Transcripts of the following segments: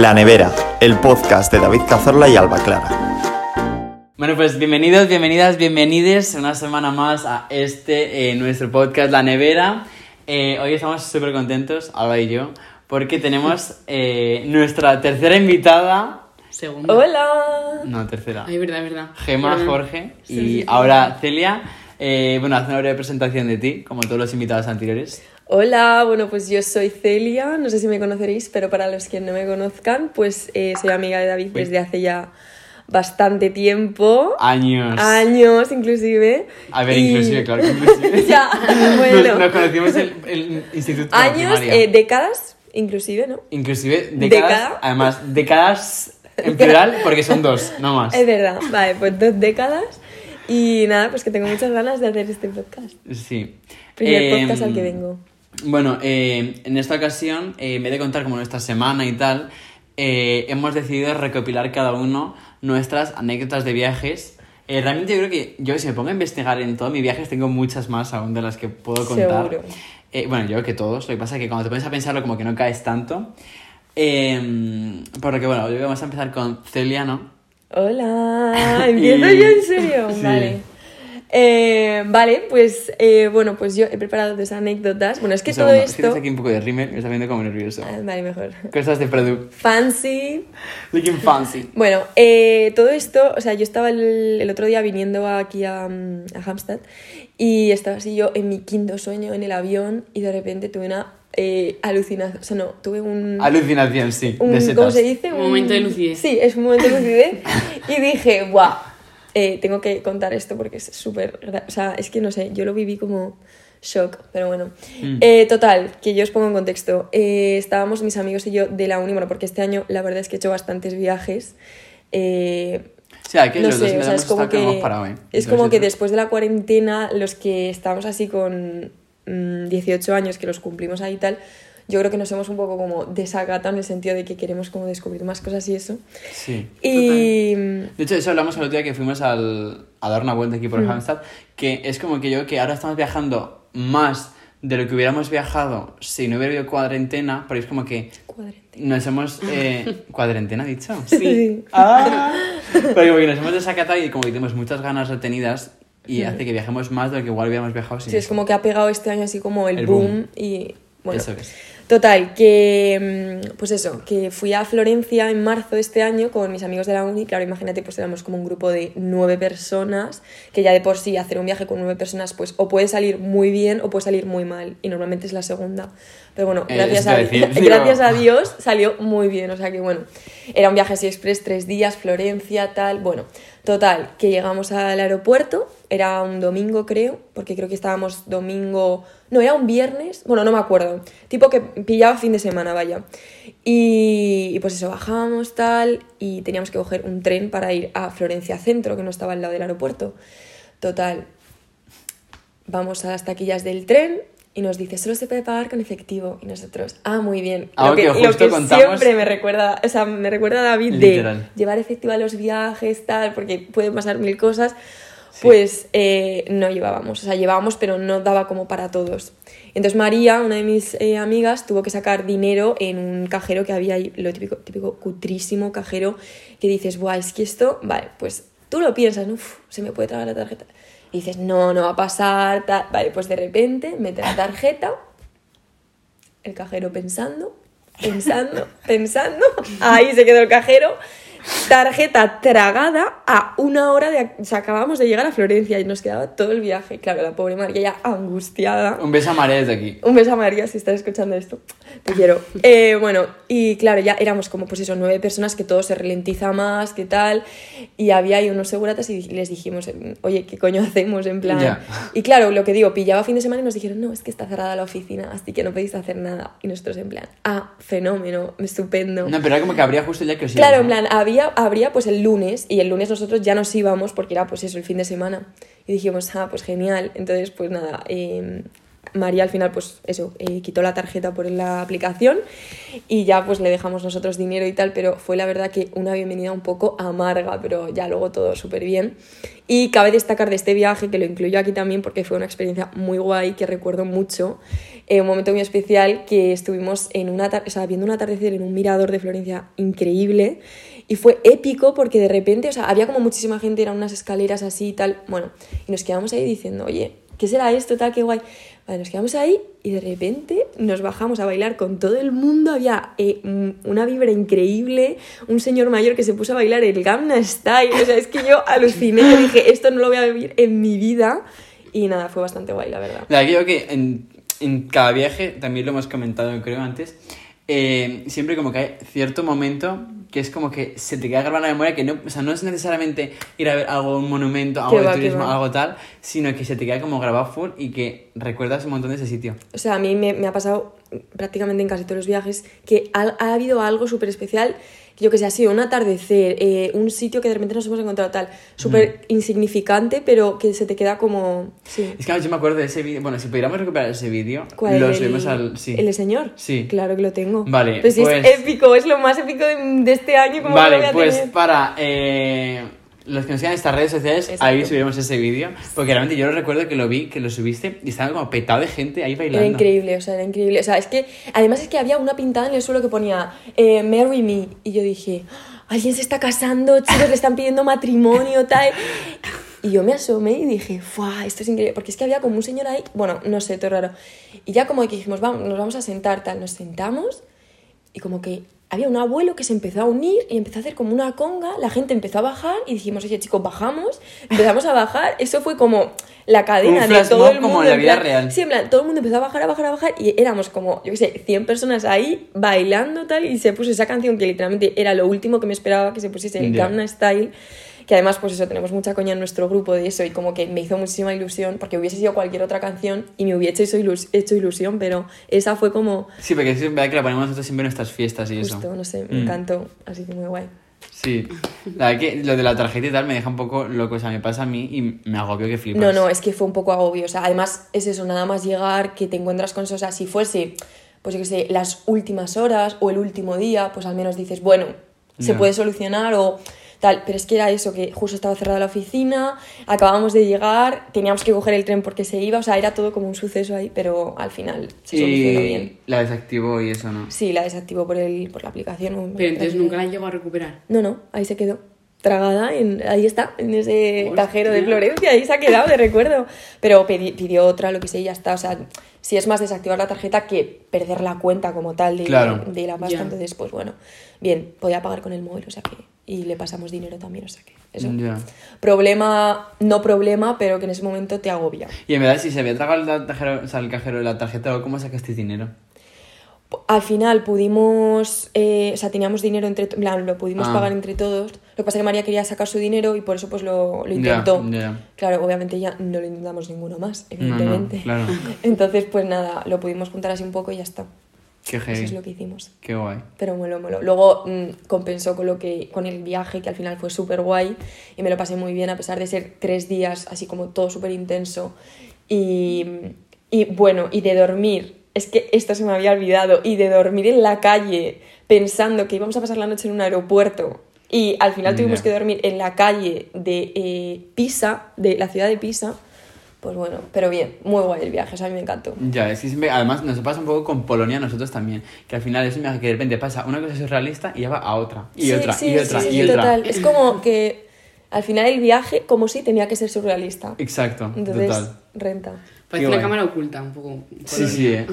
La Nevera, el podcast de David Cazorla y Alba Clara. Bueno, pues bienvenidos, bienvenidas, bienvenides una semana más a este, eh, nuestro podcast La Nevera. Eh, hoy estamos súper contentos, Alba y yo, porque tenemos eh, nuestra tercera invitada. Segunda. Hola. No, tercera. Ay, verdad, verdad. Gema. Jorge y Sí, sí, sí. ahora Celia. Eh, bueno, haz una breve presentación de ti, como todos los invitados anteriores. Hola, bueno, pues yo soy Celia, no sé si me conoceréis, pero para los que no me conozcan, pues eh, soy amiga de David Uy. desde hace ya bastante tiempo, Años. años inclusive. A ver, y- inclusive, claro que inclusive. ya, Nos, bueno. nos conocimos en el instituto. años, eh, décadas, inclusive, ¿no? Inclusive décadas, Década. además, décadas en plural porque son dos, no más. Es verdad, vale, pues dos décadas. Y nada, pues que tengo muchas ganas de hacer este podcast. Sí. Primer Em, podcast al que vengo. Bueno, eh, en esta ocasión, eh, en vez de contar como nuestra semana y tal, eh, hemos decidido recopilar cada uno nuestras anécdotas de viajes. Realmente yo creo que yo si me pongo a investigar en todos mis viajes tengo muchas más aún de las que puedo contar. Seguro. Bueno, yo creo que todos. Lo que pasa es que cuando te pones a pensarlo como que no caes tanto. Eh, porque bueno, hoy vamos a empezar con Celia, ¿no? Hola, empiezo Y- yo en serio. Sí. Vale. Eh, vale, pues eh, bueno, pues yo he preparado dos anécdotas. Bueno, es que Un todo segundo, es que esto. aquí un poco de rímel, me está viendo como nervioso. Ah, vale, mejor. Cosas de producto. Fancy. Looking fancy. Bueno, eh, todo esto, o sea, yo estaba el, el otro día viniendo aquí a, a Hampstead y estaba así yo en mi quinto sueño en el avión y de repente tuve una eh, alucinación. O sea, no, tuve un. Alucinación, sí. un- de ¿Cómo se dice? Un momento de lucidez. Sí, es un momento de lucidez. y dije, guau, eh, tengo que contar esto porque es súper... O sea, es que no sé, yo lo viví como shock, pero bueno. Mm. Eh, total, que yo os pongo en contexto. Eh, estábamos mis amigos y yo de la uni, bueno, porque este año la verdad es que he hecho bastantes viajes. Eh, O sea, que no los dos sé, o sea, es como que, parado, ¿eh? es como que después de la cuarentena, los que estamos así con mm, 18 años, que los cumplimos ahí y tal, yo creo que nos hemos un poco como desacatado en el sentido de que queremos como descubrir más cosas y eso. Sí. Y De hecho, eso hablamos el otro día que fuimos al, a dar una vuelta aquí Mm. por Hampstead, que es como que yo que ahora estamos viajando más de lo que hubiéramos viajado si no hubiera habido cuarentena, pero es como que cuadrante. nos hemos... Eh, ¿Cuarentena, dicho? Sí. Ah, pero como que nos hemos desacatado y como que tenemos muchas ganas retenidas y hace que viajemos más de lo que igual hubiéramos viajado sin Sí, es como que ha pegado este año así como el, El boom, boom. y bueno. Eso es. Total, que mm, pues eso, que fui a Florencia en marzo de este año con mis amigos de la uni, claro, imagínate, pues éramos como un grupo de nueve personas, que ya de por sí hacer un viaje con nueve personas, pues o puede salir muy bien o puede salir muy mal, y normalmente es la segunda. Pero bueno, Eh, gracias, decir, a Dios salió muy bien, o sea que bueno, era un viaje así express, tres días, Florencia, tal, bueno, total, que llegamos al aeropuerto, era un domingo creo, porque creo que estábamos domingo, no, era un viernes, bueno, no me acuerdo, tipo que pillaba fin de semana, vaya. Y, pues eso, bajábamos tal y teníamos que coger un tren para ir a Florencia Centro, que no estaba al lado del aeropuerto. Total, vamos a las taquillas del tren y nos dice, solo se puede pagar con efectivo. Y nosotros, ah, muy bien. Algo lo que, que lo justo que contamos- siempre me recuerda, o sea, me recuerda a David Literal. de llevar efectivo a los viajes, tal, porque pueden pasar mil cosas. Pues eh, no llevábamos, o sea, llevábamos, pero no daba como para todos. Entonces María, una de mis eh, amigas, tuvo que sacar dinero en un cajero que había ahí, lo típico, típico cutrísimo cajero, que dices, buah, es que esto, vale, pues tú lo piensas, ¿no? Uf, se me puede tragar la tarjeta. Y dices, no, no va a pasar, tal. Vale, pues de repente mete la tarjeta, el cajero pensando, pensando, pensando, ahí se quedó el cajero. Tarjeta tragada a una hora de... O sea, acabamos de llegar a Florencia y nos quedaba todo el viaje. Claro, la pobre María ya angustiada. Un beso a María desde aquí. Un beso a María si estás escuchando esto. Te quiero. Eh, bueno, y claro, ya éramos como pues eso, nueve personas que todo se ralentiza más, que tal. Y había ahí unos seguratas y les dijimos, oye, ¿qué coño hacemos? En plan. Ya. Y claro, lo que digo, pillaba fin de semana y nos dijeron, no, es que está cerrada la oficina, así que no podéis hacer nada. Y nosotros en plan, ah, fenómeno, estupendo. No, pero era como que habría justo día que os Claro, en plan, había, habría pues el lunes y el lunes nosotros ya nos íbamos porque era pues eso, el fin de semana. Y dijimos, ah, pues genial. Entonces, pues nada, eh, María al final, pues eso, eh, quitó la tarjeta por la aplicación y ya pues le dejamos nosotros dinero y tal, pero fue la verdad que una bienvenida un poco amarga, pero ya luego todo súper bien. Y cabe destacar de este viaje, que lo incluyo aquí también porque fue una experiencia muy guay, que recuerdo mucho, eh, un momento muy especial que estuvimos en una o sea, viendo un atardecer en un mirador de Florencia increíble y fue épico porque de repente, o sea, había como muchísima gente, eran unas escaleras así y tal, bueno, y nos quedamos ahí diciendo, oye, ¿qué será esto? Tal, qué guay. Vale, nos quedamos ahí y de repente nos bajamos a bailar con todo el mundo. Había eh, una vibra increíble, un señor mayor que se puso a bailar el Gamma Style. O sea, es que yo aluciné y dije, esto no lo voy a vivir en mi vida. Y nada, fue bastante guay, la verdad. La creo que en, en cada viaje, también lo hemos comentado creo antes, eh, siempre como que hay cierto momento que es como que se te queda grabada en la memoria que no, o sea, no es necesariamente ir a ver algo, un monumento, algo de turismo, algo tal, sino que se te queda como grabado full y que recuerdas un montón de ese sitio. O sea, a mí me, me ha pasado prácticamente en casi todos los viajes que ha, ha habido algo súper especial, yo que sé, ha sido un atardecer, eh, un sitio que de repente nos hemos encontrado tal, súper insignificante, pero que se te queda como... Sí. Es que yo me acuerdo de ese vídeo, bueno, si pudiéramos recuperar ese vídeo, lo el, subimos al... Sí. ¿El señor? Sí. Claro que lo tengo. Vale, Pues, pues- es épico, es lo más épico de, de este año. como lo voy Vale, a pues tener? para eh, los que nos sigan en estas redes sociales, Exacto. ahí subiremos ese vídeo. Porque realmente yo lo recuerdo que lo vi, que lo subiste y estaba como petado de gente ahí bailando. Era increíble, o sea, era increíble. O sea, es que además es que había una pintada en el suelo que ponía eh, Marry me. Y yo dije, "Ah, alguien se está casando, chicos, le están pidiendo matrimonio, tal. Y yo me asomé y dije, ¡fuah! Esto es increíble. Porque es que había como un señor ahí, bueno, no sé, todo raro. Y ya como que dijimos, vamos, nos vamos a sentar, tal. Nos sentamos y como que había un abuelo que se empezó a unir y empezó a hacer como una conga, la gente empezó a bajar y dijimos, oye chicos, bajamos, empezamos a bajar, eso fue como la cadena Un de todo el mundo. como en la vida plan- real. Sí, en plan, todo el mundo empezó a bajar, a bajar, a bajar y éramos como, yo qué sé, 100 personas ahí bailando tal y se puso esa canción que literalmente era lo último que me esperaba que se pusiese, el. Gamma Style. Que además, pues eso, tenemos mucha coña en nuestro grupo de eso y como que me hizo muchísima ilusión porque hubiese sido cualquier otra canción y me hubiese hecho, ilus- hecho ilusión, pero esa fue como, Sí, porque es verdad que la ponemos nosotros siempre en nuestras fiestas y eso. Justo, no sé, me Mm. encantó, así que muy guay. Sí. La verdad que lo de la tarjeta y tal me deja un poco loco. O sea, me pasa a mí y me agobio que flipas. No, no, es que fue un poco agobio. O sea, además es eso, nada más llegar, que te encuentras con eso. O sea, si fuese, pues yo qué sé, las últimas horas o el último día, pues al menos dices, bueno, se Ya. puede solucionar o tal. Pero es que era eso, que justo estaba cerrada la oficina, acabamos de llegar, teníamos que coger el tren porque se iba. O sea, era todo como un suceso ahí, pero al final se solucionó bien. Y la desactivo y eso, ¿no? Sí, la desactivó por, el, por la aplicación. Pero entonces nunca la llegó a recuperar. No, no, ahí se quedó. Tragada, en, ahí está, en ese Hostia. cajero de Florencia, ahí se ha quedado de recuerdo. Pero pedi- pidió otra, lo que sé, y ya está. O sea, si es más desactivar la tarjeta que perder la cuenta como tal de, Claro. de la pasta, Ya. entonces, pues bueno, bien, podía pagar con el móvil, o sea que. Y le pasamos dinero también, o sea que. Eso. Ya. Problema, no problema, pero que en ese momento te agobia. Y en verdad, si se había tragado el, cajero, o sea, el cajero de la tarjeta, ¿cómo sacaste dinero? Al final pudimos, eh, o sea, teníamos dinero entre, plan, lo pudimos Ah. pagar entre todos. Lo que pasa es que María quería sacar su dinero y por eso pues lo, intentó. Claro, obviamente ya no lo intentamos ninguno más, No, no, evidentemente. claro. Entonces, pues nada, lo pudimos juntar así un poco y ya está. Qué Eso es lo que hicimos. Qué guay. Pero moló, moló. Luego mm, compensó con lo que con el viaje, que al final fue súper guay y me lo pasé muy bien, a pesar de ser tres días así como todo súper intenso. Y, y bueno, y de dormir, es que esto se me había olvidado, y de dormir en la calle pensando que íbamos a pasar la noche en un aeropuerto. Y al final tuvimos Ya. que dormir en la calle de eh, Pisa, de la ciudad de Pisa. Pues bueno, pero bien, muy guay el viaje, o sea, a mí me encantó. Ya, es que siempre, además nos pasa un poco con Polonia a nosotros también, que al final es un viaje que de repente pasa una cosa surrealista y ya va a otra, y Sí, otra, sí, y otra, sí, y sí, otra. total. Es como que al final el viaje, como si tenía que ser surrealista. Exacto, Entonces, total. renta. Parece una cámara oculta, un poco. Sí, sí, eh.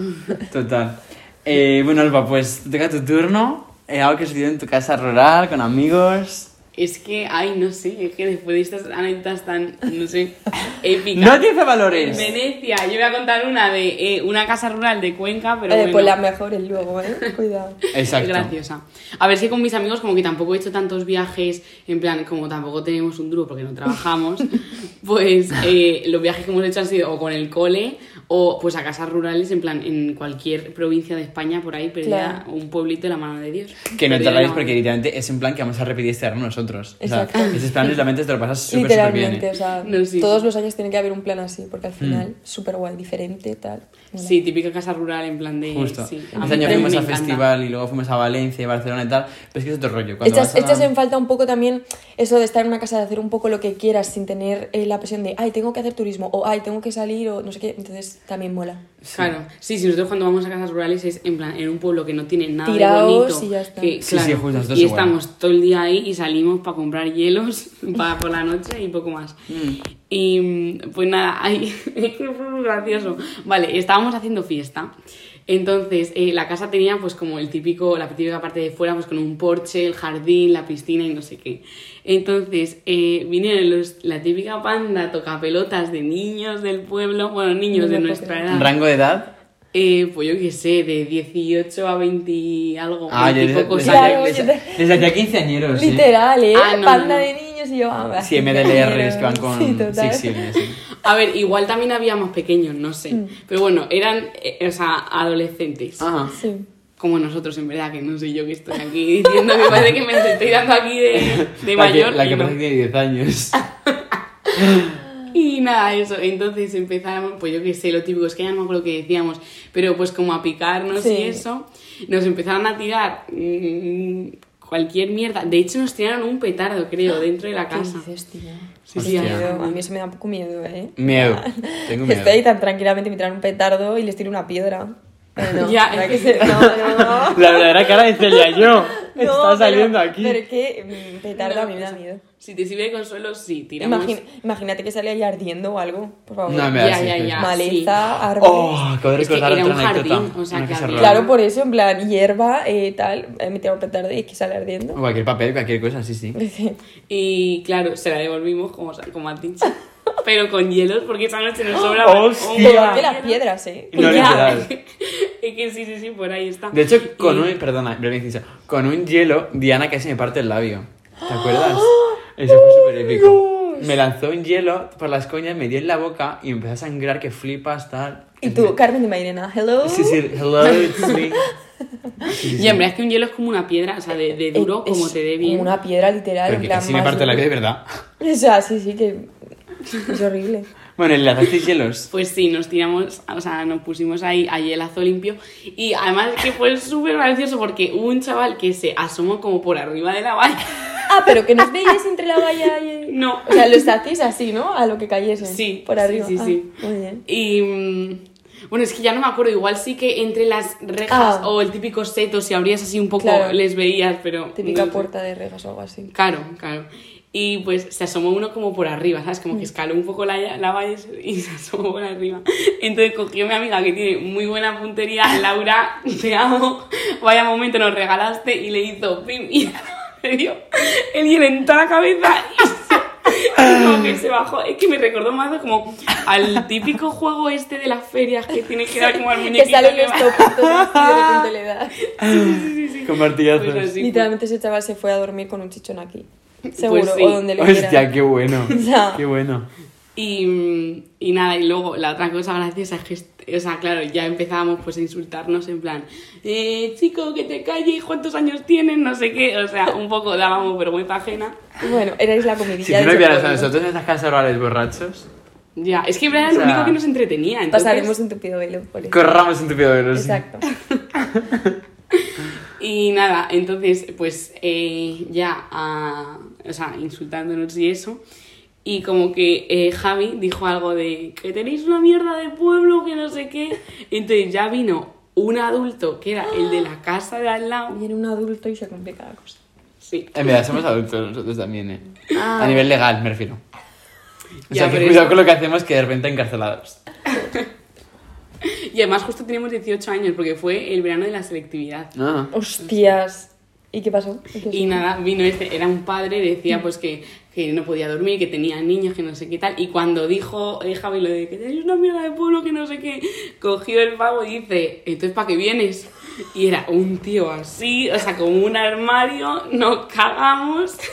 total. Eh, bueno, Alba, pues toca tu turno. Eh, algo que sucedió en tu casa rural, con amigos. Es que, ay, no sé, es que después de estas anécdotas tan, no sé, épicas. ¡No tiene En valores! Venecia, yo voy a contar una de eh, una casa rural de Cuenca, pero Eh, bueno. Pues las mejores luego, ¿eh? Cuidado. Exacto. Es graciosa. A ver si con mis amigos como que tampoco he hecho tantos viajes, en plan, como tampoco tenemos un duro porque no trabajamos, pues eh, los viajes que hemos hecho han sido o con el cole o pues a casas rurales, en plan, en cualquier provincia de España por ahí, pero Claro. un pueblito de la mano de Dios. Que no te Perdida porque literalmente es un plan que vamos a repetir este año nosotros. O sea, Exacto. esos planes realmente te lo pasas súper, súper bien. Eh. o sea, No, sí. todos los años tiene que haber un plan así, porque al Mm. final, súper guay, diferente, tal. Sí, típica casa rural en plan de... Justo. Sí, este año fuimos al festival y luego fuimos a Valencia y Barcelona y tal. Pero es que es otro rollo. Cuando Echas, a- echas en falta un poco también eso de estar en una casa, de hacer un poco lo que quieras sin tener eh, la presión de, ay, tengo que hacer turismo, o ay, tengo que salir, o no sé qué. Entonces también mola. Claro, sí, si nosotros cuando vamos a casas rurales es en plan en un pueblo que no tiene nada Tiraos de bonito. y ya está. Que, Sí, claro, sí, y igual. estamos todo el día ahí y salimos para comprar hielos para por la noche y poco más. Y mm, pues nada, ay, es que fue muy gracioso. Vale, estábamos haciendo fiesta. Entonces, eh, la casa tenía pues como el típico, la típica parte de fuera, pues con un porche, el jardín, la piscina y no sé qué. Entonces, eh, vinieron los, la típica panda tocapelotas de niños del pueblo, bueno, niños No de nuestra edad. ¿Rango de edad? Eh, pues yo qué sé, de 18 a 20 y algo. Ah, yo 20 y les, pocos les Claro, les, les hacía quinceañeros, sí. Literal, ¿eh? Ah, no, Panda no. de niños y yo, ah, Sí, MDLRs que van con Sí, total. Six Sigma, sí. A ver, igual también había más pequeños, no sé. Mm. Pero bueno, eran, eh, o sea, adolescentes. Ajá. Sí. Como nosotros, en verdad, que no sé yo que estoy aquí diciendo que parece que me estoy dando aquí de, de La que, mayor. la que no. parece que tiene 10 años. Y nada, eso. Entonces empezábamos, pues yo qué sé, lo típico, es que ya no me acuerdo qué decíamos, pero pues como a picarnos Sí. y eso, nos empezaron a tirar mm, cualquier mierda. De hecho, nos tiraron un petardo, creo, dentro de la ¿Qué casa. dices, tío? Sí, Qué sí, miedo. A mí eso me da un poco miedo, ¿eh? Miedo. Tengo miedo. Estoy ahí tan tranquilamente, me tiran un petardo y les tiro una piedra. Pero no, Ya, que que- no, no, no. La verdadera cara de Celia yo. No, Está pero- saliendo aquí. Pero es que mm, petardo a mí me da No, miedo. Si te sirve de consuelo, sí, tiramos. Imagina- imagínate que sale ahí ardiendo o algo, por favor. No, me Ya, ya, sí. ya. Maleza, árboles. Oh, acabo de Es que era otra un anécdota. jardín, o sea, que rara. Claro, por eso, en plan, hierba, eh, tal, eh, me un petardo y es que sale ardiendo. O cualquier papel, cualquier cosa, sí, sí. Y claro, se la devolvimos como, como has dicho. Pero con hielos, porque esa noche nos sobraba. ¡Hostia! un Peor montón que de las piedras, eh. No, literal. Es que sí, sí, sí, por ahí está. De hecho, con Y- un, perdona, breve inciso, con un hielo, Diana casi me parte el labio. ¿Te acuerdas? Eso fue súper épico. Me lanzó un hielo por las coñas, me dio en la boca y me empezó a sangrar que flipas, tal. Y tú, Carmen de Mairena, hello. Sí, sí, hello, it's me. Sí, sí, Y en verdad es que un hielo es como una piedra, o sea, de, de duro, Eh, como es te dé bien. Como una piedra literal. Pero en que plan, casi me parte la duro. vida de verdad. O sea, sí, sí, que es horrible. Bueno, ¿le lanzasteis hielos? Pues sí, nos tiramos, o sea, nos pusimos ahí a hielazo limpio. Y además que fue súper gracioso porque hubo un chaval que se asomó como por arriba de la valla. Ah, pero que nos veíais entre la valla y el... No. O sea, lo hacéis así, ¿no? A lo que cayese. Sí, Por sí, arriba. sí, Ah, sí. muy bien. Y mm, bueno, es que ya no me acuerdo, igual sí que entre las rejas Ah. o el típico seto, si abrías así un poco, Claro. les veías, pero. Típica no sé. puerta de rejas o algo así. Claro, claro. Y pues se asomó uno como por arriba, ¿sabes? Como que escaló un poco la, la valla y se- y asomó por arriba. Entonces cogió mi amiga que tiene muy buena puntería, Laura, te amo, vaya momento nos regalaste y le hizo pim y le dio el hielo en toda la cabeza y se- como que se bajó. Es que me recordó más como al típico juego este de las ferias que tienes que dar como al Que muñequito salen que los va- topitos así de repente le da. Con martillazos. Pues así. Literalmente ese chaval se fue a dormir con un chichón aquí. Seguro, Pues sí. o donde le Hostia, qué bueno. O sea- Qué bueno. Y, y nada, y luego la otra cosa graciosa es que, o sea, claro, ya empezábamos pues a insultarnos en plan, eh, chico, que te calles, ¿cuántos años tienes? No sé qué, o sea, un poco dábamos vergüenza ajena. Bueno, erais la Si comidilla tú no vieras a nosotros en estas casas rurales borrachos, Ya, es que en verdad O era lo sea, único que nos entretenía. Entonces, Pasaremos un tupido velo por eso. corramos un tupido velo. sí. Y nada, entonces, pues eh, ya, ah, o sea, insultándonos y eso. Y como que eh, Javi dijo algo de que tenéis una mierda de pueblo, que no sé qué. Entonces ya vino un adulto que era el de la casa de al lado. Viene un adulto y se complica la cosa. Sí. En verdad, somos adultos nosotros también, ¿eh? Ah. A nivel legal, me refiero. O Ya, sea, que cuidado eso- con lo que hacemos que de repente encarcelados. Y además justo teníamos 18 años porque fue el verano de la selectividad. Ah. Hostias. ¿Y qué pasó? ¿Y qué Y nada, vino este, era un padre, decía pues que, que no podía dormir, que tenía niños, que no sé qué tal. Y cuando dijo eh, Javi lo de que tenéis una mierda de pueblo, que no sé qué, cogió el pavo y dice, entonces ¿para qué vienes? Y era un tío así, o sea, como un armario, nos cagamos.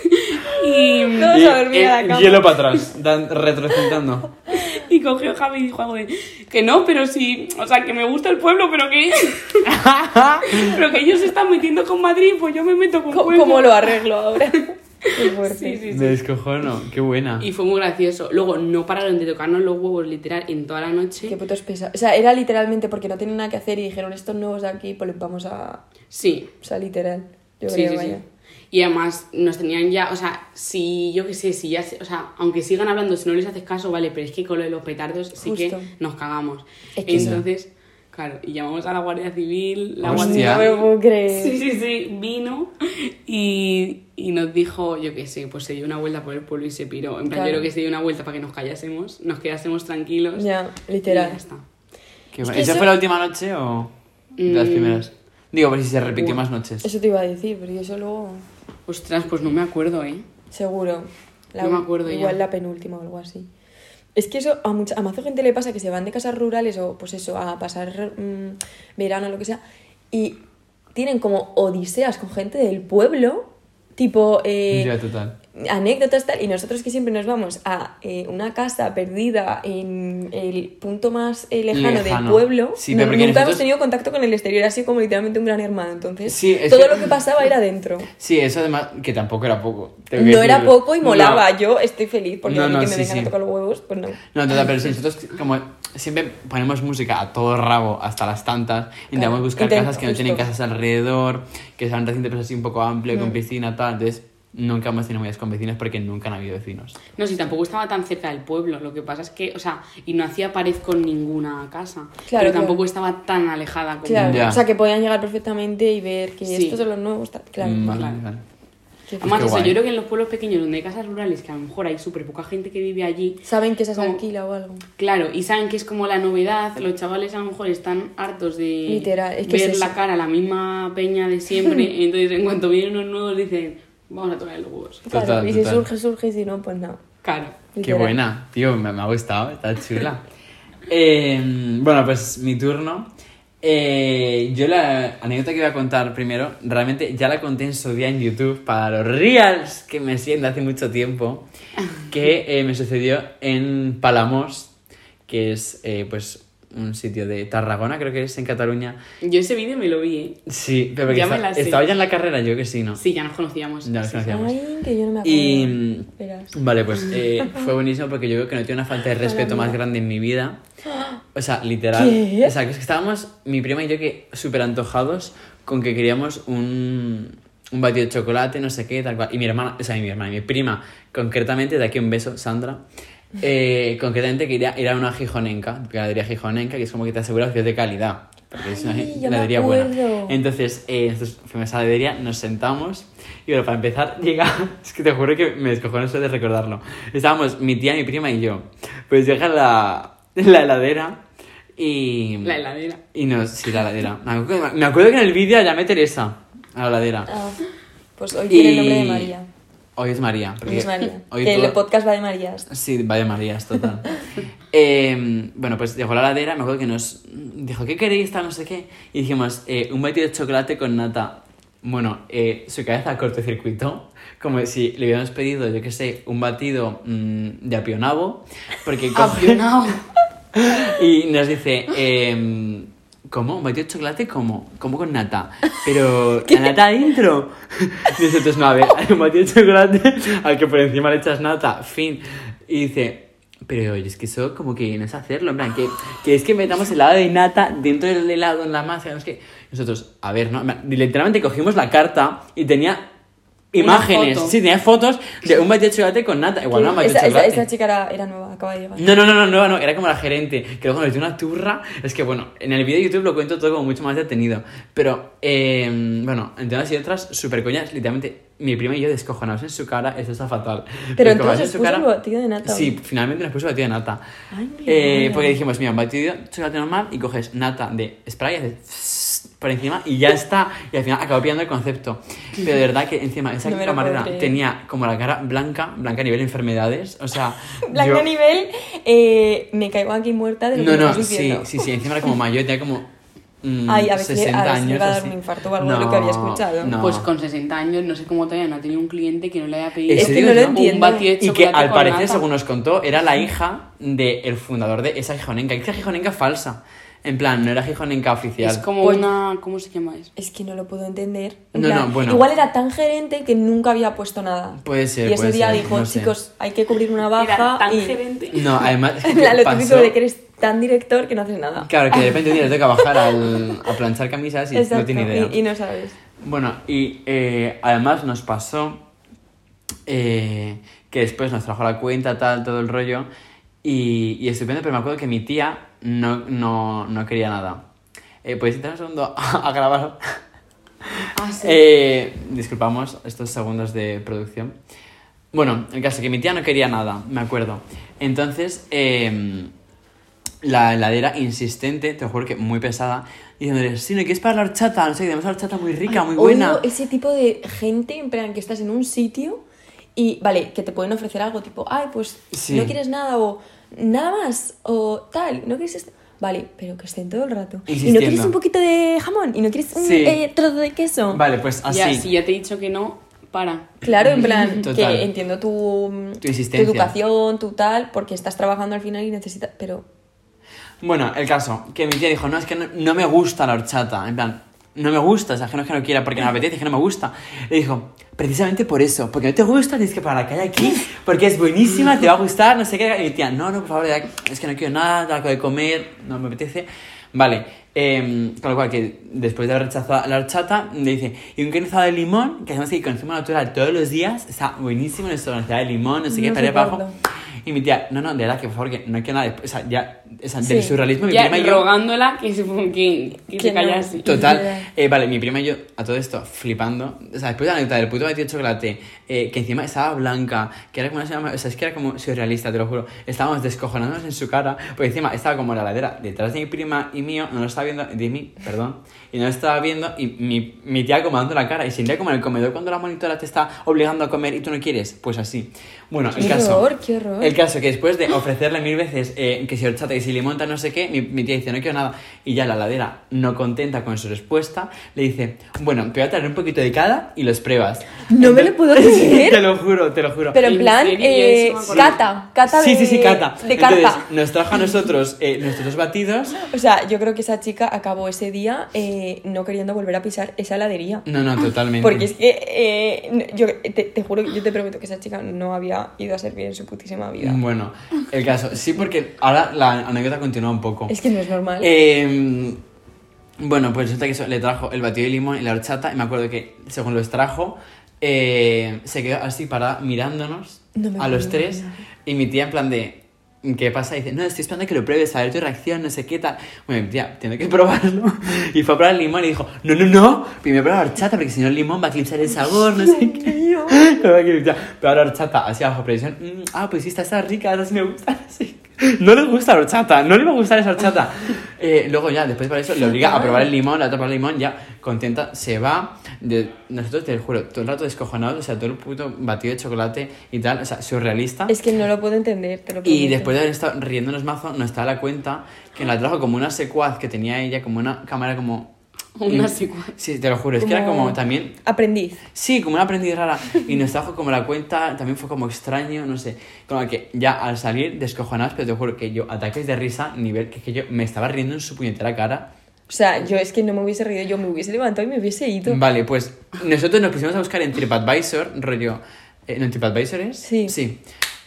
Y, Todos a dormir a la cama. hielo para atrás, retrocediendo. y cogió Javi y dijo algo de, que no, pero sí, o sea, que me gusta el pueblo, pero que... pero que ellos se están metiendo con Madrid, pues yo me meto con Co- pueblo. ¿Cómo lo arreglo ahora? Qué fuerte. Sí, sí, sí. Me descojono, qué buena. Y fue muy gracioso. Luego no pararon de tocarnos los huevos literal en toda la noche. Qué putos pesados. O sea, era literalmente porque no tenían nada que hacer y dijeron estos nuevos de aquí, pues les vamos a. Sí, O sea, literal. Yo sí, creo, sí, vaya. Sí. Y además nos tenían ya, o sea, si yo qué sé, si ya, o sea, aunque sigan hablando, si no les haces caso, vale, pero es que con lo de los petardos sí Justo. que nos cagamos. Es que Entonces, claro, y llamamos a la Guardia Civil, la Hostia. Guardia No lo puedo creer. Sí, sí, sí, vino y, y nos dijo, yo qué sé, pues se dio una vuelta por el pueblo y se piró. En plan, Claro. yo creo que se dio una vuelta para que nos callásemos, nos quedásemos tranquilos. Ya, Y literal. ya está. Qué Es que ¿Esa eso- fue la última noche o de las Mm. primeras? Digo, por si se repitió más noches. Eso te iba a decir, pero yo eso luego. Ostras, pues no me acuerdo, ¿eh? Seguro. No me acuerdo ya. Igual la penúltima o algo así. Es que eso a, mucha, a mazo gente le pasa que se van de casas rurales o pues eso, a pasar mm, verano o lo que sea, y tienen como odiseas con gente del pueblo, tipo eh, Ya, total. Anécdotas tal, y nosotros que siempre nos vamos a eh, una casa perdida en el punto más eh, lejano, del Lejano. pueblo, Sí, no- nunca hemos nosotros- tenido contacto con el exterior, así como literalmente un gran hermano, entonces Sí, todo que- lo que pasaba era dentro. Sí, eso además, que tampoco era poco. tengo No era poco y No. molaba. Yo estoy feliz porque No, no, que me sí, vengan a tocar los huevos, pues no. No, total, pero si nosotros como siempre ponemos música a todo rabo hasta las tantas, intentamos Claro, buscar intent- casas que no tienen justo. casas alrededor, que sean recintos así un poco amplio, con piscina, tal. Entonces, nunca hemos tenido movidas con vecinos porque nunca han habido vecinos. No, si tampoco estaba tan cerca del pueblo. Lo que pasa es que, o sea, y no hacía pared con ninguna casa. Claro, pero tampoco claro. estaba tan alejada como. Claro, Ya. o sea que podían llegar perfectamente y ver que Sí. estos son los nuevos. Claro, Mm, vale, claro. vale. Además, eso, yo creo que en los pueblos pequeños donde hay casas rurales, que a lo mejor hay súper poca gente que vive allí, Saben que se Como- alquila o algo. claro, y saben que es como la novedad, los chavales a lo mejor están hartos de Literal, es que ver es la cara a la misma peña de siempre, entonces en cuanto vienen unos nuevos dicen, vamos a tocar los huevos. Claro, Total, y si total. surge, surge, y si no, pues no. Claro. Qué buena, tío, me, me ha gustado, está chula. Eh, bueno, pues mi turno. Eh, yo la anécdota que iba a contar primero, realmente ya la conté en su día en YouTube para los reals que me siguen de hace mucho tiempo, que eh, me sucedió en Palamos, que es eh, pues un sitio de Tarragona, creo que es en Cataluña. Yo ese vídeo me lo vi, ¿eh? Sí, pero porque Ya me la sé. estaba ya en la carrera, yo que sí, ¿no? Sí, ya nos conocíamos. Ya nos Sí, conocíamos. Ay, que yo no me acuerdo. Y Verás. vale, pues eh, fue buenísimo porque yo creo que no tiene una falta de respeto más grande en mi vida. O sea, literal. ¿Qué? O sea, que es que estábamos, mi prima y yo, que súper antojados con que queríamos un, un batido de chocolate, no sé qué, tal cual. Y mi hermana, o sea, mi hermana, mi prima, concretamente, de aquí un beso, Sandra. Eh, concretamente quería ir a una gijonenca, heladería gijonenca, que es como que te asegura precios de calidad. Porque es una heladería buena. Entonces, eh, nosotros fuimos a la heladería, nos sentamos y bueno, para empezar, llega, es que te juro que me descojono eso de recordarlo. Estábamos mi tía, mi prima y yo. Pues llega la, la heladera y... La heladera. Y nos, sí, la heladera. Me acuerdo, me acuerdo que en el vídeo llamé Teresa a la heladera. Ah, pues hoy tiene el nombre de María. Hoy es María. Hoy es María. hoy que todo- el podcast va de Marías. Sí, vaya Marías, total. Eh, bueno, pues llegó la ladera, me acuerdo que nos dijo, ¿qué queréis? Tal, no sé qué. Y dijimos, eh, un batido de chocolate con nata. Bueno, eh, su cabeza cortocircuitó, como si le hubiéramos pedido, yo qué sé, un batido mm, de apionabo, porque coge- Avionado. y nos dice, em, ¿cómo? ¿Un batido de chocolate? ¿Cómo? ¿Cómo con nata? Pero, ¿la nata adentro? Y nosotros, no, a ver, hay un batido de chocolate al que por encima le echas nata, fin. Y dice, pero oye, es que eso como que no es hacerlo, en plan, que, que es que metamos helado de nata dentro del helado en la masa, no es que... Nosotros, a ver, ¿no? Literalmente cogimos la carta y tenía imágenes, sí, tenía fotos de un batido de chocolate con nata, igual no esa, esa, esa chica era, era nueva, acaba de llegar. No, no, no, no, no, no, era como la gerente, que luego nos dio una turra. Es que, bueno, en el vídeo de YouTube lo cuento todo como mucho más detenido. Pero, eh, bueno, entre unas y otras, súper coñas, literalmente, mi prima y yo descojonados en su cara, esto está fatal. Pero entonces puso el batido de nata, ¿o Sí, finalmente nos puso batido de nata. Ay, Eh, porque dijimos, mira, un batido de chocolate normal y coges nata de spray y haces por encima y ya está. Y al final acabó pillando el concepto. Pero de verdad que encima esa No camarera tenía como la cara blanca, blanca a nivel de enfermedades. O sea, Blanca yo- a nivel, eh, me caigo aquí muerta de lo no, que no, sí, sí, sí, encima era como mayor, tenía como mm, Ay, a le- 60 a ver si le años. va a dar así. un infarto o algo de lo que había escuchado. No. Pues con 60 años, no sé cómo todavía no ha tenido un cliente que no le haya pedido no lo un batido de Y que al parecer, nata. según nos contó, era la hija del fundador de esa gijonenca. Esa gijonenca falsa. En plan, no era Gijonenca oficial. Es como Pues- una. ¿Cómo se llama eso? Es que no lo puedo entender. En No, plan, no, bueno. Igual era tan gerente que nunca había puesto nada. Puede ser, Y ese puede día ser, dijo, no sé. chicos, hay que cubrir una baja. Era tan y... gerente. No, además. Plan, lo pasó- típico de que eres tan director que no haces nada. Claro, que de repente un día le toca bajar al- a planchar camisas y no tiene idea. Y, y no sabes. Bueno, y eh, además nos pasó eh, que después nos trajo la cuenta, tal, todo el rollo. Y, y estupendo, pero me acuerdo que mi tía no, no, no quería nada. Eh, ¿Podéis entrar un segundo a, a grabar? Ah, sí. Eh, disculpamos estos segundos de producción. Bueno, el caso es que mi tía no quería nada, me acuerdo. Entonces, eh, la heladera insistente, te juro que muy pesada, diciéndole, sí, no quieres para la horchata, no sé, tenemos la horchata muy rica, muy buena. Ese tipo de gente, en plan, que estás en un sitio y, vale, que te pueden ofrecer algo tipo, ay, pues Sí. no quieres nada o nada más o tal, no quieres esto. Vale, pero que estén todo el rato. Y no quieres un poquito de jamón y no quieres un Sí. eh, trozo de queso. Vale, pues así. Ya, si ya te he dicho que no, para. Claro, en plan, Total. que entiendo tu, Tu educación, tu tal, porque estás trabajando al final y necesitas. Pero. Bueno, el caso, que mi tía dijo, no, es que no, no me gusta la horchata. En plan, no me gusta, o sea, que no es que no quiera porque no me apetece, es que no me gusta. Le dijo, precisamente por eso, porque no te gusta, tienes que parar la calle aquí, porque es buenísima, te va a gustar, no sé qué. Y mi tía, no, no, por favor, es que no quiero nada, algo de comer, no me apetece. Vale, em, con lo cual, que después de haber rechazado la horchata, le dice, y un granizado de limón, que hacemos aquí con zumo natural todos los días, está buenísimo nuestro granizado de limón, no sé qué, No ir para abajo. Y mi tía, no, no, de verdad, que por favor, que no quiero nada. O sea, ya, sea, Sí. del surrealismo, mi Ya prima y yo. rogándola que se, que, que Que se no. callase. Total, eh, vale, mi prima y yo, a todo esto, flipando. O sea, después de la anécdota del puto batido de chocolate, eh, que encima estaba blanca, que era como una señora- o sea, es que era como surrealista, te lo juro. Estábamos descojonándonos en su cara, porque encima estaba como la ladera detrás de mi prima y mío, no lo estaba viendo, de mí, perdón, y no lo estaba viendo, y mi, mi tía como dando la cara, y sentía como en el comedor cuando la monitora te está obligando a comer y tú no quieres, pues así. Bueno, el Qué caso. horror, qué horror. El caso que después de ofrecerle mil veces eh, que si horchata, que si limón, tal, no sé qué, mi, mi tía dice, no quiero nada. Y ya la ladera, no contenta con su respuesta, le dice, bueno, te voy a traer un poquito de cada y los pruebas. No me lo puedo creer. te lo juro, te lo juro. Pero en ¿En plan, eh, cata, cata de. sí, sí, sí, cata. De Entonces, carta. nos trajo a nosotros eh, nuestros dos batidos. O sea, yo creo que esa chica acabó ese día eh, no queriendo volver a pisar esa heladería. No, no, totalmente. Porque es que eh, yo te, te juro, yo te prometo que esa chica no había ido a servir en su putísima vida. Bueno, el caso, sí, porque ahora la anécdota continúa un poco. Es que no es normal. Eh, bueno, pues resulta que eso, le trajo el batido de limón y la horchata. Y me acuerdo que, según los trajo, eh, se quedó así parada mirándonos No a los tres. Y mi tía, en plan de. ¿Qué pasa? Y dice, no, estoy esperando que lo pruebes, a ver tu reacción, no sé qué tal. Bueno, mi tía, tiene que probarlo. Y fue a probar el limón y dijo, no, no, no, primero prueba la horchata, porque si no el limón va a eclipsar el sabor, no sé qué. Pero la horchata, así bajo presión. "Mm, ah, pues sí, está, está rica, esa sí me gusta. sí". No le gusta la horchata, no le va a gustar esa horchata. Eh, luego ya, después para eso, le obliga a probar el limón, otra probar el limón, ya contenta, se va. De, nosotros, te lo juro, todo el rato descojonados, o sea, todo el puto batido de chocolate y tal, o sea, surrealista. Es que no lo puedo entender, te lo Y prometo. después de haber estado riéndonos mazo, nos da la cuenta que la trajo como una secuaz que tenía ella, como una cámara como... Una secuaz. Sí, te lo juro, es que era como también... Aprendiz. Sí, como una aprendiz rara. Y nos trajo como la cuenta, también fue como extraño, no sé. Como que ya al salir descojonados, pero te juro que yo, ataques de risa, nivel que, que yo me estaba riendo en su puñetera cara. O sea, yo es que no me hubiese reído, yo me hubiese levantado y me hubiese ido. Vale, pues nosotros nos pusimos a buscar en TripAdvisor, rollo... Eh, ¿No en TripAdvisor es? Sí. Sí.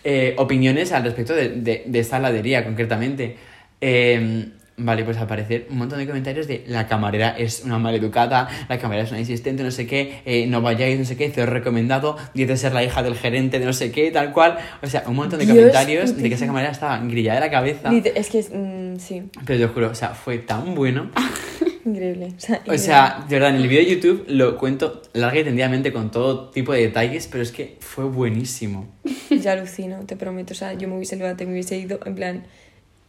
Eh, opiniones al respecto de, de, de esta heladería, concretamente. Eh, vale, pues aparecer un montón de comentarios de la camarera es una maleducada, la camarera es una insistente, no sé qué, eh, no vayáis, no sé qué, cero recomendado, dice ser la hija del gerente de no sé qué, tal cual. O sea, un montón de Dios comentarios de que esa camarera estaba grillada de la cabeza. Es que mm, sí, Pero te juro, o sea, fue tan bueno. increíble. O sea, O sea, de verdad, en el vídeo de YouTube lo cuento larga y tendidamente con todo tipo de detalles, pero es que fue buenísimo. increíble. ya alucino, te prometo. O sea, yo me hubiese levantado me hubiese ido en plan.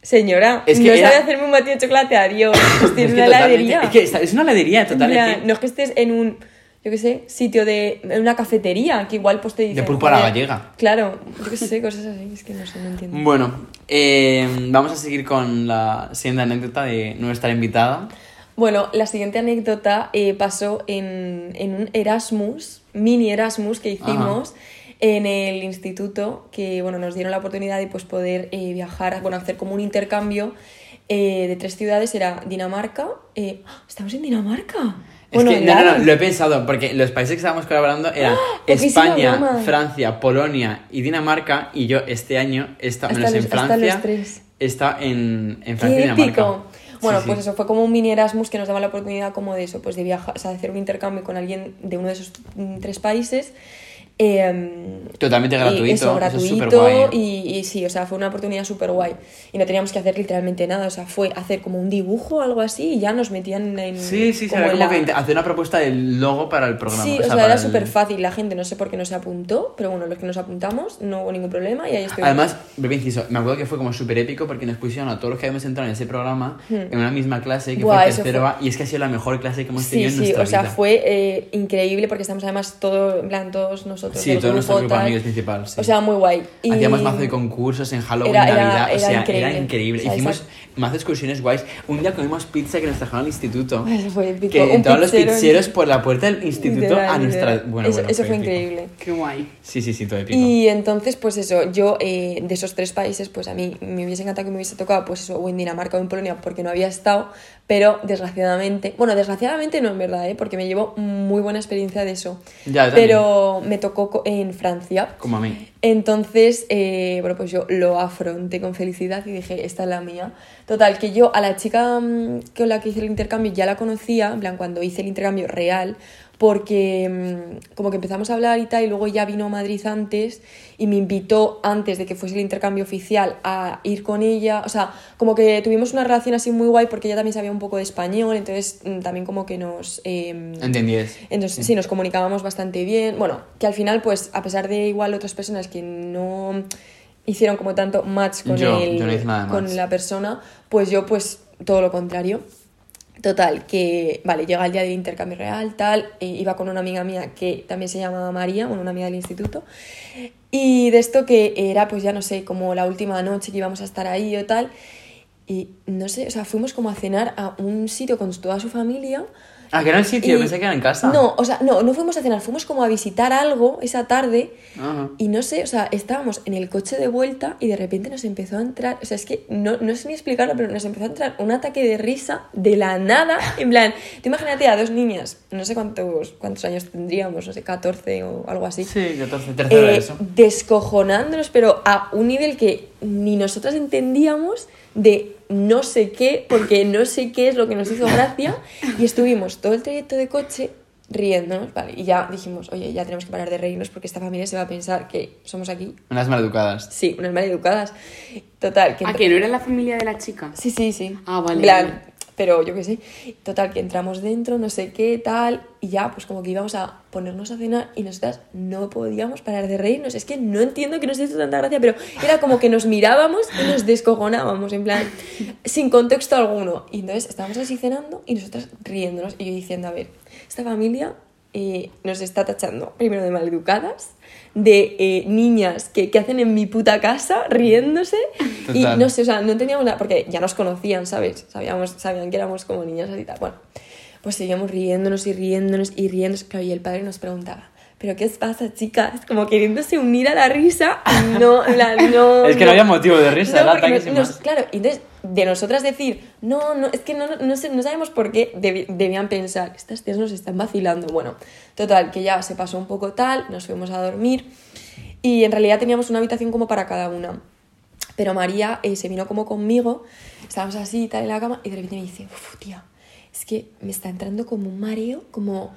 Señora, Es que no era- sabe hacerme un batido de chocolate, adiós. Estoy en Es que una heladería. Es que esta- es una heladería total. plan, es que- no es que estés en un, yo qué sé, sitio de. en una cafetería, que igual pues te dicen. pulpo a la gallega. Claro, yo qué sé, cosas así, es que no sé, no entiendo. Bueno, eh, vamos a seguir con la siguiente anécdota de nuestra invitada. Bueno, la siguiente anécdota eh, pasó en, en un Erasmus, mini Erasmus que hicimos en el instituto, que bueno, nos dieron la oportunidad de pues, poder eh, viajar, bueno, hacer como un intercambio eh, de tres ciudades era Dinamarca. eh, ¡ah! ¿Estamos en Dinamarca? Es que, en no, no, no, lo he pensado, porque los países que estábamos colaborando eran poquísima España. Francia, Polonia y Dinamarca, y yo este año, esta, Hasta menos en los- hasta Francia, está en, en Francia y ¡Qué Dinamarca. épico! Bueno, Sí, pues sí. eso fue como un mini Erasmus que nos daba la oportunidad como de eso, pues de viajar, o sea, de hacer un intercambio con alguien de uno de esos tres países. Eh, Totalmente y gratuito, eso, eso es gratuito superguay. y, y sí, o sea, fue una oportunidad súper guay. Y no teníamos que hacer literalmente nada, o sea, fue hacer como un dibujo o algo así y ya nos metían en... Sí, sí, como en como la- que hacer una propuesta del logo para el programa. Sí, o sea, para era el- súper fácil. La gente no sé por qué no se apuntó, pero bueno, los que nos apuntamos no hubo ningún problema y ahí estoy. Además, inciso, me acuerdo que fue como súper épico porque nos pusieron a todos los que habíamos entrado en ese programa en una misma clase, que Hmm. Buah, fue eso tercero fue- y es que ha sido la mejor clase que hemos Sí, tenido en sí, nuestra o sea, vida. fue eh, increíble porque estamos además todo, en plan, todos nosotros. Sí, del todo nuestro grupo de tal. amigos principal, sí. O sea, muy guay. Y- Hacíamos mazo de concursos en Halloween, Era- era- Navidad, o era sea, increíble. era increíble. O sea, Hicimos esa- mazo de excursiones guays. Un día comimos pizza que nos trajeron al instituto. Eso fue épico. Que entraban los pizzeros por la puerta del instituto Literal, a nuestra... Bueno, eso, bueno, eso fue épico. increíble. Qué guay. Sí, sí, sí, todo épico. Y entonces, pues eso, yo eh, de esos tres países, pues a mí me hubiese encantado que me hubiese tocado, pues eso, o en Dinamarca o en Polonia, porque no había estado, pero desgraciadamente, bueno, desgraciadamente no en verdad, ¿eh? porque me llevo muy buena experiencia de eso. Ya, pero me tocó co- en Francia. Como a mí. Entonces, eh, bueno, pues yo lo afronté con felicidad y dije, esta es la mía. Total, que yo a la chica mm, con la que hice el intercambio ya la conocía, en plan, cuando hice el intercambio real, porque mm, como que empezamos a hablar y tal, y luego ya vino a Madrid antes y me invitó antes de que fuese el intercambio oficial a ir con ella. O sea, como que tuvimos una relación así muy guay porque ella también sabía un poco de español, entonces mm, también como que nos... em, ¿Entendías? entonces, sí. nos comunicábamos bastante bien. Bueno, que al final, pues, a pesar de igual otras personas que no hicieron como tanto match con, Yo- el- yo no con la persona, pues yo, pues, todo lo contrario. Total, que, vale, llega el día del intercambio real, tal, e iba con una amiga mía que también se llama María, bueno, una amiga del instituto, y de esto que era, pues ya no sé, como la última noche que íbamos a estar ahí o tal, y no sé, o sea, fuimos como a cenar a un sitio con toda su familia, Ah, que era el sitio, y- pensé que era en casa. No, o sea, no, no fuimos a cenar, fuimos como a visitar algo esa tarde Ajá. y no sé, o sea, estábamos en el coche de vuelta y de repente nos empezó a entrar, o sea, es que no, no sé ni explicarlo, pero nos empezó a entrar un ataque de risa de la nada, en plan, tú imagínate a dos niñas, no sé cuántos, cuántos años tendríamos, no sé, 14 o algo así. Sí, 14, tercero eh, eso. descojonándonos, pero a un nivel que ni nosotras entendíamos de no sé qué, porque no sé qué es lo que nos hizo gracia, y estuvimos todo el trayecto de coche riéndonos, vale, y ya dijimos, oye, ya tenemos que parar de reírnos porque esta familia se va a pensar que somos aquí, Unas maleducadas. sí, unas maleducadas. Total, que... ¿A que no era la familia de la chica? Sí, sí, sí. Ah, vale, En plan, vale. Pero yo qué sé. Total, que entramos dentro, no sé qué, tal, y ya, pues como que íbamos a ponernos a cenar y nosotras no podíamos parar de reírnos. Es que no entiendo que nos hizo tanta gracia, pero era como que nos mirábamos y nos descojonábamos, en plan, sin contexto alguno. Y entonces estábamos así cenando y nosotras riéndonos y yo diciendo, a ver, esta familia eh, nos está tachando primero de maleducadas, de eh, niñas que, que hacen en mi puta casa riéndose y Total. no sé, o sea, no teníamos nada, porque ya nos conocían, ¿sabes? Sabíamos, sabían que éramos como niñas así y tal. Bueno, pues seguíamos riéndonos y riéndonos y riéndonos. Claro, y el padre nos preguntaba, ¿pero qué os pasa, chicas? Como queriéndose unir a la risa y no, la, no... Es que no había motivo de risa, era porque ataque nos-. Claro, y entonces de nosotras decir, no, no, es que no, no, no sabemos por qué debían pensar, estas tías nos están vacilando. Bueno, total, que ya se pasó un poco tal, nos fuimos a dormir y en realidad teníamos una habitación como para cada una. Pero María eh, se vino como conmigo, estábamos así tal en la cama y de repente me dice, uff, tía, es que me está entrando como un mareo, como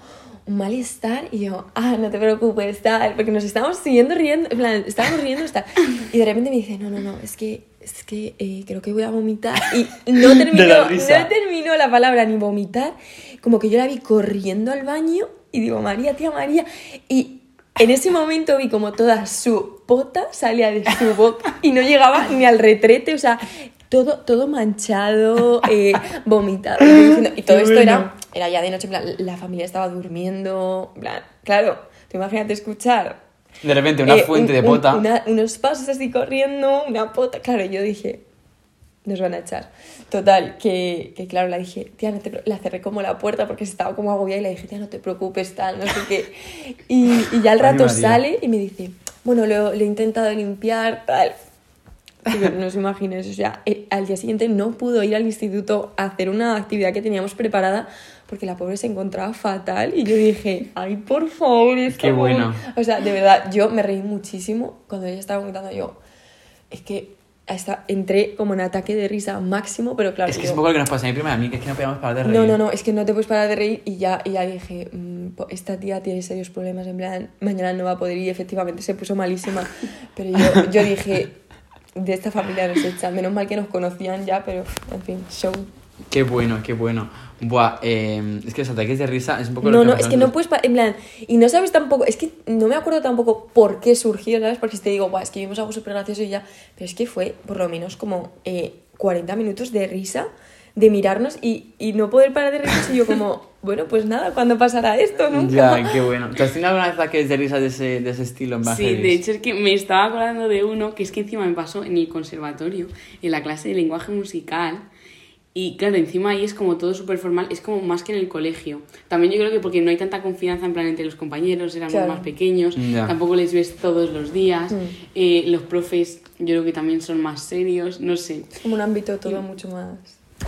malestar y yo, ah, no te preocupes, tal, porque nos estábamos siguiendo riendo, en plan, estábamos riendo, tal. Y de repente me dice, no, no, no, es que, es que eh, creo que voy a vomitar y no terminó, no terminó la palabra ni vomitar, como que yo la vi corriendo al baño y digo, María, tía María, y en ese momento vi como toda su pota salía de su boca y no llegaba ni al retrete, o sea, todo, todo manchado, eh, vomitado. Y, yo diciendo- y todo Qué esto bueno. era, era ya de noche, en plan, la familia estaba durmiendo, en plan, claro, tú imagínate escuchar. De repente, una eh, fuente un- de un- pota. una- unos pasos así corriendo, una pota, claro, yo dije, nos van a echar. Total, que, que claro, la dije, tía, no te pre-". la cerré como la puerta porque se estaba como agobiada y le dije, tía, no te preocupes, tal, no sé qué. Y, y ya al rato sale y me dice, bueno, lo, lo he intentado limpiar, tal. Pero no os imagináis, o sea, eh, al día siguiente no pudo ir al instituto a hacer una actividad que teníamos preparada porque la pobre se encontraba fatal y yo dije, ay, por favor, esta Qué pobre". bueno. O sea, de verdad, yo me reí muchísimo cuando ella estaba comentando yo. Es que hasta entré como en ataque de risa máximo, pero claro. Es que yo- es un poco lo que nos pasa a mi prima y a mí, que es que no podíamos parar de reír. no, no, no, es que no te puedes parar de reír y ya, y ya dije, "Mm, po- esta tía tiene serios problemas, en plan, mañana no va a poder ir y efectivamente se puso malísima. Pero yo, yo dije, de esta familia nos echa, menos mal que nos conocían ya, pero en fin, show. Qué bueno, qué bueno. Buah, eh, es que los ataques de risa es un poco No, lo no, que es que no puedes, en plan, y no sabes tampoco, es que no me acuerdo tampoco por qué surgió, ¿sabes? Porque si te digo, Buah, es que vimos algo súper gracioso y ya, pero es que fue por lo menos como eh, 40 minutos de risa, de mirarnos y, y no poder parar de reírnos y yo como, bueno, pues nada, ¿cuándo pasará esto? Nunca. Ya, qué bueno. ¿Tú has tenido alguna vez ataques de risa de ese, de ese estilo en Sí, de hecho es que me estaba acordando de uno que es que encima me pasó en el conservatorio, en la clase de lenguaje musical. Y claro, encima ahí es como todo súper formal, es como más que en el colegio. También yo creo que porque no hay tanta confianza en plan entre los compañeros, éramos Claro. más pequeños, Ya. tampoco les ves todos los días. Mm. Eh, los profes yo creo que también son más serios, no sé. Es como un ámbito todo mucho más...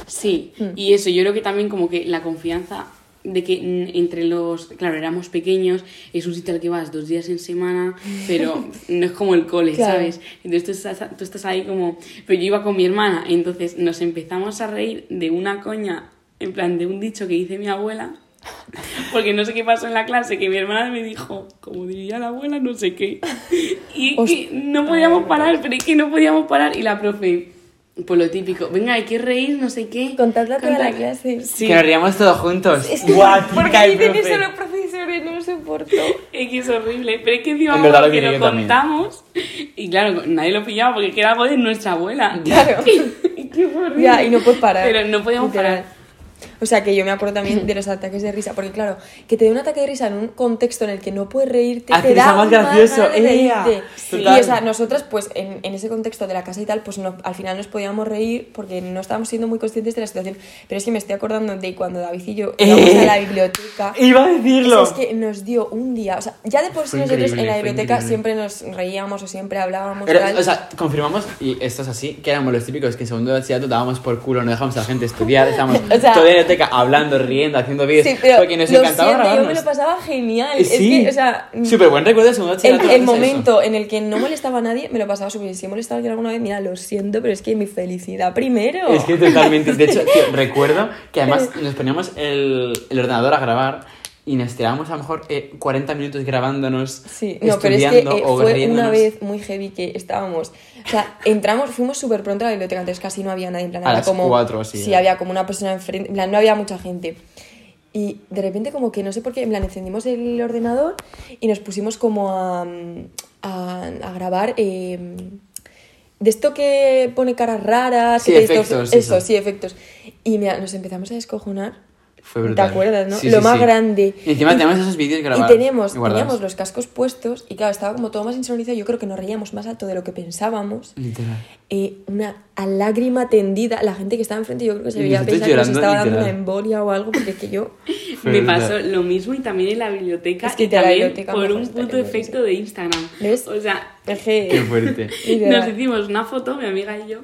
Sí, Mm. y eso, yo creo que también como que la confianza de que entre los, claro, éramos pequeños, es un sitio al que vas dos días en semana, pero no es como el cole, Claro. ¿sabes? Entonces tú estás, tú estás ahí como, pero yo iba con mi hermana, entonces nos empezamos a reír de una coña, en plan de un dicho que dice mi abuela, porque no sé qué pasó en la clase, que mi hermana me dijo, como diría la abuela, no sé qué, y es que no podíamos parar, pero es que no podíamos parar, y la profe... Pues lo típico, venga, hay que reír, no sé qué. Contadla toda la clase. Sí, Que nos ríamos todos juntos. Es que, ¿por dicen profe. eso los profesores? No lo soporto. es que es horrible. Pero es que encima En verdad lo que lo también. contamos y claro, nadie lo pillaba porque era algo de nuestra abuela. Claro. Qué horrible. Ya, y no puedes parar. Pero no podíamos Literal. parar. O sea, que yo me acuerdo también de los ataques de risa, porque claro, que te dé un ataque de risa en un contexto en el que no puedes reírte, Hace te da más gracioso. ganas de ¡Ea! reírte. Total. Y o sea, nosotras pues en, en ese contexto de la casa y tal, pues no, al final nos podíamos reír porque no estábamos siendo muy conscientes de la situación. Pero es que me estoy acordando de cuando David y yo íbamos Eh. a la biblioteca. Iba a decirlo. Es que nos dio un día, o sea, ya de por sí nosotros en la biblioteca siempre nos reíamos o siempre hablábamos. Pero, o sea, confirmamos, y esto es así, que éramos los típicos que en segundo de bachillerato dábamos por culo, no dejábamos a la gente estudiar, estábamos O sea- hablando, riendo, haciendo vídeos, Sí, pero porque nos lo encantaba siento, yo me grabarnos. lo pasaba genial. Eh, sí. Es que, o sea, Súper buen recuerdo de segundo el, el a eso. momento en el que no molestaba a nadie, me lo pasaba súper bien. Si he molestado a alguien alguna vez, mira, lo siento, pero es que mi felicidad primero. Es que totalmente. De hecho, tío, recuerdo que además nos poníamos el, el ordenador a grabar y nos tirábamos a lo mejor eh, 40 minutos grabándonos, Sí, no, pero es que estudiando eh, o fue una vez muy heavy que estábamos. O sea, entramos, fuimos súper pronto a la biblioteca, entonces casi no había nadie. En plan, A había las como, cuatro, Sí, ¿eh? había como una persona enfrente. En plan, no había mucha gente. Y de repente, como que no sé por qué, en plan, encendimos el ordenador y nos pusimos como a, a, a grabar. eh, de esto que pone caras raras, Sí, que efectos, eso, eso. sí, efectos. Y mira, nos empezamos a descojonar. Fue brutal. ¿Te acuerdas, no? Sí, Lo sí, más sí. grande. Y encima tenemos esos vídeos Y grabados. teníamos, guardados. teníamos los cascos puestos y claro, estaba como todo más insonorizo. Yo creo que nos reíamos más alto de lo que pensábamos. Literal. Eh, una a lágrima tendida. La gente que estaba enfrente yo creo que se Y veía pensar que nos estaba dando una literal. embolia o algo porque es que yo... Me brutal. pasó lo mismo y también en la biblioteca Es que y la también biblioteca por un puto efecto de Instagram. ¿Ves? O sea. Qué fuerte. Literal. nos hicimos una foto, mi amiga y yo,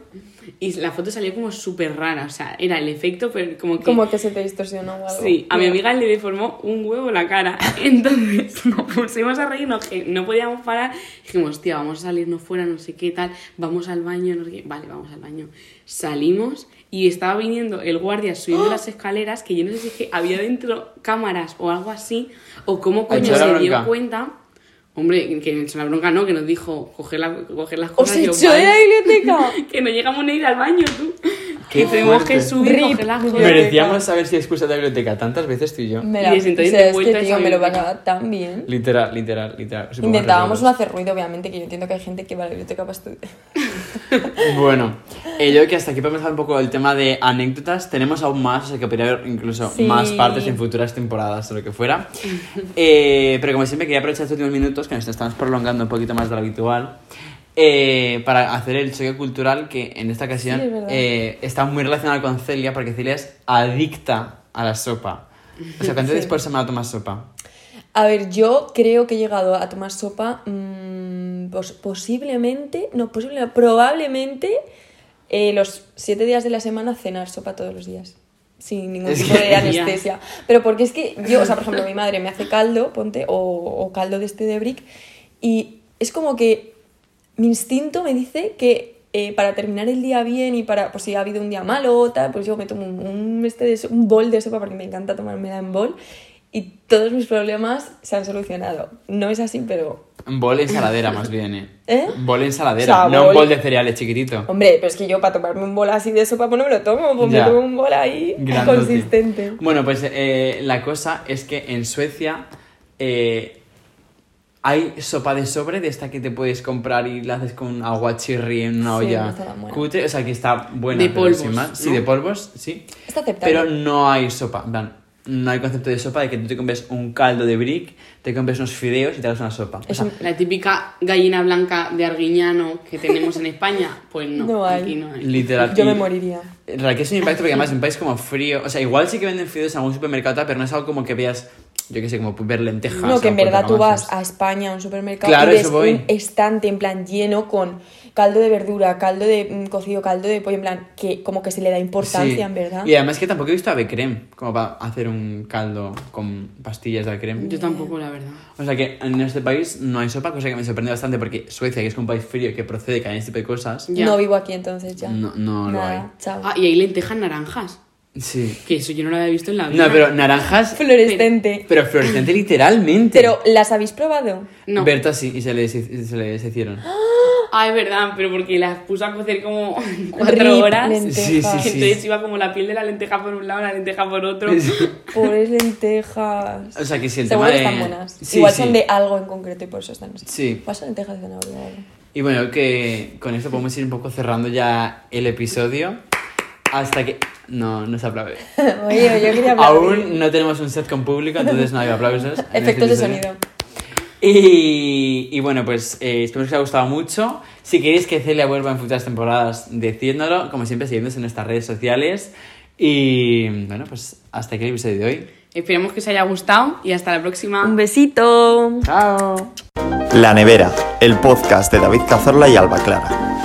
y la foto salió como súper rara. O sea, era el efecto, pero como que. Como que se te distorsionó o algo. Sí, a mi amiga le deformó un huevo la cara. Entonces nos pusimos a reírnos, que no podíamos parar. Dijimos, tía, vamos a salirnos fuera, no sé qué tal. Vamos al baño, no sé qué. Vale, vamos al baño. Salimos y estaba viniendo el guardia subiendo las escaleras, que yo no sé si es que había dentro cámaras o algo así, o cómo coño se dio cuenta. Hombre, que en la bronca no, que nos dijo coger, la- coger las ¡Os cosas. y yo, echó de la biblioteca! Que no llegamos ni a ir al baño, tú. Que fuerte. que subir, Rip, coger las cosas. Merecíamos saber si excusa de la biblioteca tantas veces tú y yo. Me Y la... desde o sea, de es que, tío, me lo pasaba tan bien. Literal, literal, literal. Intentábamos no hacer ruido, obviamente, que yo entiendo que hay gente que va a la biblioteca para estudiar. Bueno, eh, yo creo que hasta aquí podemos dejar un poco el tema de anécdotas. Tenemos aún más, o sea que podría haber incluso Sí. más partes en futuras temporadas o lo que fuera. Eh, pero como siempre, quería aprovechar estos últimos minutos que nos estamos prolongando un poquito más de lo habitual. eh, para hacer el choque cultural que en esta ocasión Sí, eh, está muy relacionado con Celia porque Celia es adicta a la sopa. O sea, ¿cuántas veces Sí. por semana tomas sopa? A ver, yo creo que he llegado a tomar sopa mm, pos- posiblemente, no, posible, no, probablemente eh, los siete días de la semana cenar sopa todos los días. Sin ningún tipo de anestesia. Pero porque es que yo, o sea, por ejemplo, mi madre me hace caldo, ponte, o, o caldo de este de brick, y es como que mi instinto me dice que eh, para terminar el día bien y para, pues si ha habido un día malo o tal, pues yo me tomo un, un, este de un bol de sopa porque me encanta tomármela en bol y todos mis problemas se han solucionado. No es así, pero... Un bol ensaladera más bien, ¿eh? ¿Eh? Bol ensaladera, O sea, no un bol- de cereales chiquitito. Hombre, pero es que yo para tomarme un bol así de sopa, pues no me lo tomo, pues Ya. me tomo un bol ahí Grandote. consistente. Bueno, pues eh, la cosa es que en Suecia eh, hay sopa de sobre de esta que te puedes comprar y la haces con agua chirri en una Sí, olla no cutre. O sea, que está buena. De pero polvos, sin más. Sí, de polvos, sí. Está aceptable. Pero no hay sopa. en no hay concepto de sopa de que tú te compres un caldo de brick, te compres unos fideos y te hagas una sopa. O Es sea, un- La típica gallina blanca de Arguiñano que tenemos en España, pues no, No hay. aquí no hay. literal. Yo me moriría. En realidad que es un impacto porque además es un país como frío. O sea, igual sí que venden fideos en algún supermercado, pero no es algo como que veas, yo qué sé, como ver lentejas. No, que en o verdad tú vas a España, a un supermercado, Claro, y ves eso voy. un estante en plan lleno con caldo de verdura, caldo de mm, cocido, caldo de pollo, en plan, que como que se le da importancia, Sí. en verdad. Y además que tampoco he visto ave creme, como para hacer un caldo con pastillas de ave creme. Yo tampoco, la verdad. O sea que en este país no hay sopa, cosa que me sorprende bastante porque Suecia, que es un país frío que procede que hay este tipo de cosas, Ya. No vivo aquí entonces ya. no, no lo Nada, hay. chao. Ah, y hay lentejas naranjas. Sí. Que eso yo no lo había visto en la vida. No, pero naranjas, Fluorescente. pero fluorescente literalmente. Pero, ¿las habéis probado? No. Berta sí, y se les, se les hicieron. Ah, es verdad, pero porque las puso a cocer como cuatro Rip, horas. lentejas. Sí, sí, sí. Entonces iba como la piel de la lenteja por un lado, la lenteja por otro. Pobres lentejas. O sea que si el Seguro tema de... están buenas. Sí, Igual sí. son de algo en concreto y por eso están así. Sí. Son lentejas de zanahoria. Y bueno, que con esto podemos ir un poco cerrando ya el episodio. Hasta que... No, no se aplaude. Oye, yo quería hablar. Aún no tenemos un set con público, entonces no hay aplausos. este Efectos de sonido. Y, y bueno, pues eh, espero que os haya gustado mucho. Si queréis que Celia vuelva en futuras temporadas, decidnoslo. Como siempre, siguiéndonos en nuestras redes sociales. Y bueno, pues hasta aquí el episodio de hoy. Esperemos que os haya gustado y hasta la próxima. Un besito. ¡Chao! La Nevera, el podcast de David Cazorla y Alba Clara.